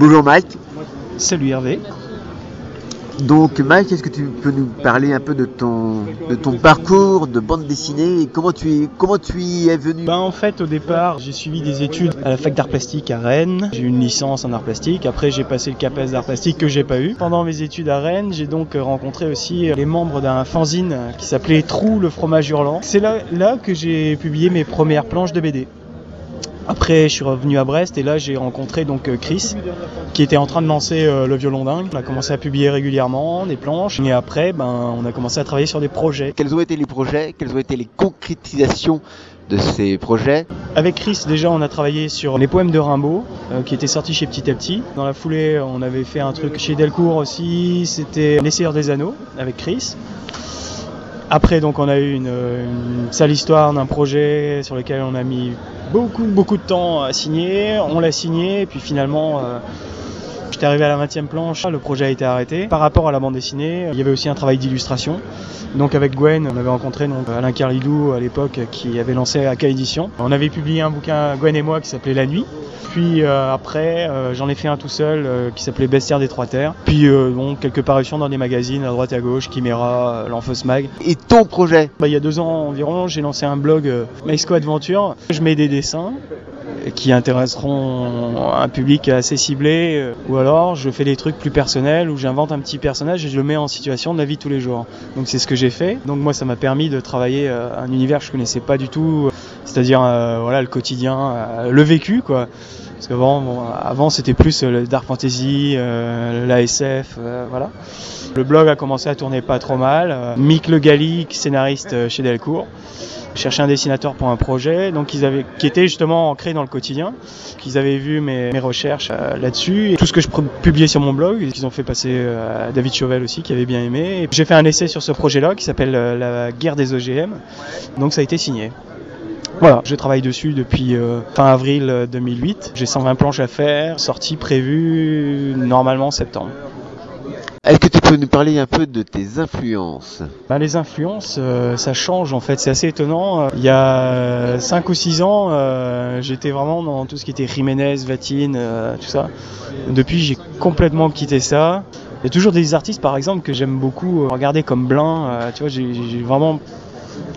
Bonjour Mike. Salut Hervé. Donc Mike, est-ce que tu peux nous parler un peu de ton, de ton parcours de bande dessinée et comment tu, es, comment tu y es venu? Ben, En fait au départ j'ai suivi des études à la fac d'art plastique à Rennes, j'ai eu une licence en art plastique, après j'ai passé le CAPES d'art plastique que j'ai pas eu. Pendant mes études à Rennes j'ai donc rencontré aussi les membres d'un fanzine qui s'appelait Trou le fromage hurlant. C'est là, là que j'ai publié mes premières planches de BD. Après, je suis revenu à Brest et là, j'ai rencontré donc euh, Chris, qui était en train de lancer euh, le violon dingue. On a commencé à publier régulièrement des planches et après, ben, on a commencé à travailler sur des projets. Quels ont été les projets? Quelles ont été les concrétisations de ces projets? Avec Chris, déjà, on a travaillé sur les poèmes de Rimbaud, euh, qui étaient sortis chez Petit à Petit. Dans la foulée, on avait fait un truc chez Delcourt aussi. C'était L'Essayeur des Anneaux avec Chris. Après, donc, on a eu une, une sale histoire d'un projet sur lequel on a mis beaucoup, beaucoup de temps à signer. On l'a signé, et puis finalement, euh, j'étais arrivé à la 20e planche, le projet a été arrêté. Par rapport à la bande dessinée, il y avait aussi un travail d'illustration. Donc avec Gwen, on avait rencontré donc, Alain Carlidou à l'époque qui avait lancé AK Édition. On avait publié un bouquin, Gwen et moi, qui s'appelait La Nuit. Puis euh, après, euh, j'en ai fait un tout seul euh, qui s'appelait Bestiaire des Trois Terres. Puis bon, quelques parutions dans des magazines à droite et à gauche, Chimera, l'Enfeus Mag. Et ton projet? Bah, Il y a deux ans environ, j'ai lancé un blog Mexico Adventure. Je mets des dessins qui intéresseront un public assez ciblé, ou alors je fais des trucs plus personnels où j'invente un petit personnage et je le mets en situation de la vie de tous les jours. Donc c'est ce que j'ai fait. Donc moi ça m'a permis de travailler un univers que je connaissais pas du tout, c'est-à-dire voilà le quotidien, le vécu quoi. Parce qu'avant, bon, avant c'était plus le dark fantasy, euh, l'ASF, euh, voilà. Le blog a commencé à tourner pas trop mal. Euh, Mick Le Galli, scénariste chez Delcourt, cherchait un dessinateur pour un projet, donc ils avaient, qui était justement ancré dans le quotidien. Qu'ils avaient vu mes, mes recherches là-dessus et tout ce que je publiais sur mon blog, qu'ils ont fait passer à David Chauvel aussi, qui avait bien aimé. J'ai fait un essai sur ce projet-là qui s'appelle La guerre des OGM, donc ça a été signé. Voilà, je travaille dessus depuis euh, fin avril 2008. J'ai 120 planches à faire, sortie prévue normalement septembre. Est-ce que tu peux nous parler un peu de tes influences? Ben, Les influences, euh, ça change en fait, c'est assez étonnant. Il y a 5 ou 6 ans, euh, j'étais vraiment dans tout ce qui était Jiménez, Vatine, tout ça. Depuis, j'ai complètement quitté ça. Il y a toujours des artistes par exemple que j'aime beaucoup regarder comme Blin, tu vois, j'ai vraiment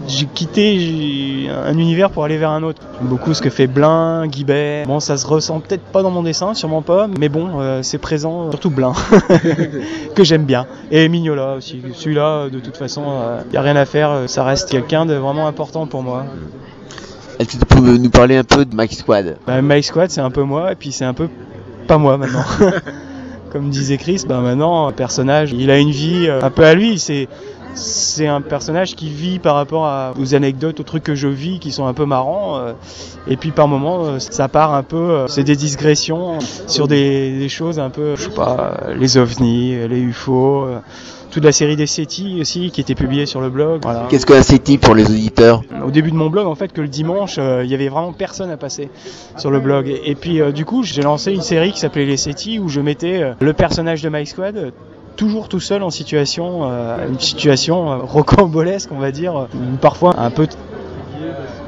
j'ai quitté un univers pour aller vers un autre. J'aime beaucoup ce que fait Blin, Guibert. Bon, ça se ressent peut-être pas dans mon dessin, sûrement pas, mais bon, euh, c'est présent, surtout Blin, que j'aime bien. Et Mignola aussi. Celui-là, de toute façon, il euh, n'y a rien à faire, ça reste quelqu'un de vraiment important pour moi. Est-ce que tu peux nous parler un peu de Mike Squad? Bah, Mike Squad, c'est un peu moi, et puis c'est un peu pas moi maintenant. Comme disait Chris, bah maintenant, un personnage, il a une vie euh, un peu à lui. C'est c'est un personnage qui vit par rapport à, aux anecdotes, aux trucs que je vis qui sont un peu marrants. Euh, et puis par moments, euh, ça part un peu, euh, c'est des digressions sur des, des, choses un peu, je sais pas, les ovnis, les UFO toute la série des SETI aussi qui était publiée sur le blog. Voilà. Qu'est-ce qu'un SETI pour les auditeurs? Au début de mon blog, en fait, que le dimanche, il y avait vraiment personne à passer sur le blog. Et, puis, du coup, j'ai lancé une série qui s'appelait les SETI où je mettais le personnage de My Squad toujours tout seul en situation, euh, une situation euh, rocambolesque, on va dire, parfois un peu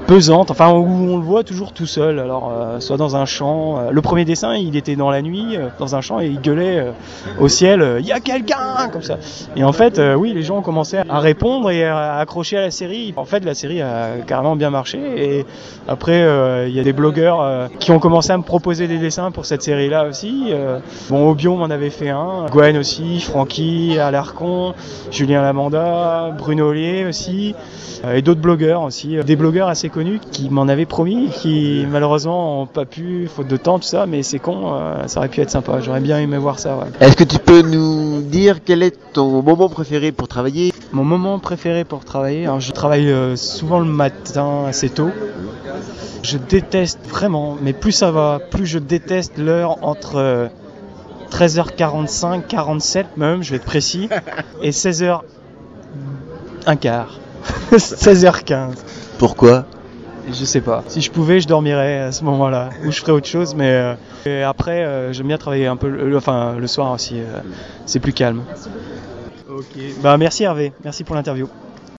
pesante, enfin où on le voit toujours tout seul. Alors euh, soit dans un champ. Euh, le premier dessin, il était dans la nuit, euh, dans un champ et il gueulait au ciel, il y a quelqu'un comme ça. Et en fait, oui, les gens ont commencé à répondre et à accrocher à la série. En fait, la série a carrément bien marché. Et après, il y a des blogueurs qui ont commencé à me proposer des dessins pour cette série-là aussi. bon, Obion m'en avait fait un, Gwen aussi, Francky, Alarcon, Julien Lamanda, Bruno Ollier aussi, et d'autres blogueurs aussi, des blogueurs assez connus qui m'en avaient promis, qui malheureusement n'ont pas pu, faute de temps, tout ça, mais c'est con, euh, ça aurait pu être sympa. J'aurais bien aimé voir ça. Ouais. Est-ce que tu peux nous dire quel est ton moment préféré pour travailler? Mon moment préféré pour travailler, alors je travaille euh, souvent le matin assez tôt. Je déteste vraiment, mais plus ça va, plus je déteste l'heure entre 13h45, euh, 47 même, je vais être précis, et 16h un quart. 16h15. Pourquoi? Je sais pas. Si je pouvais, je dormirais à ce moment-là, ou je ferais autre chose. Mais euh, après, euh, j'aime bien travailler un peu, le, enfin le soir aussi. Euh, c'est plus calme. Ok. Bah merci Hervé, merci pour l'interview.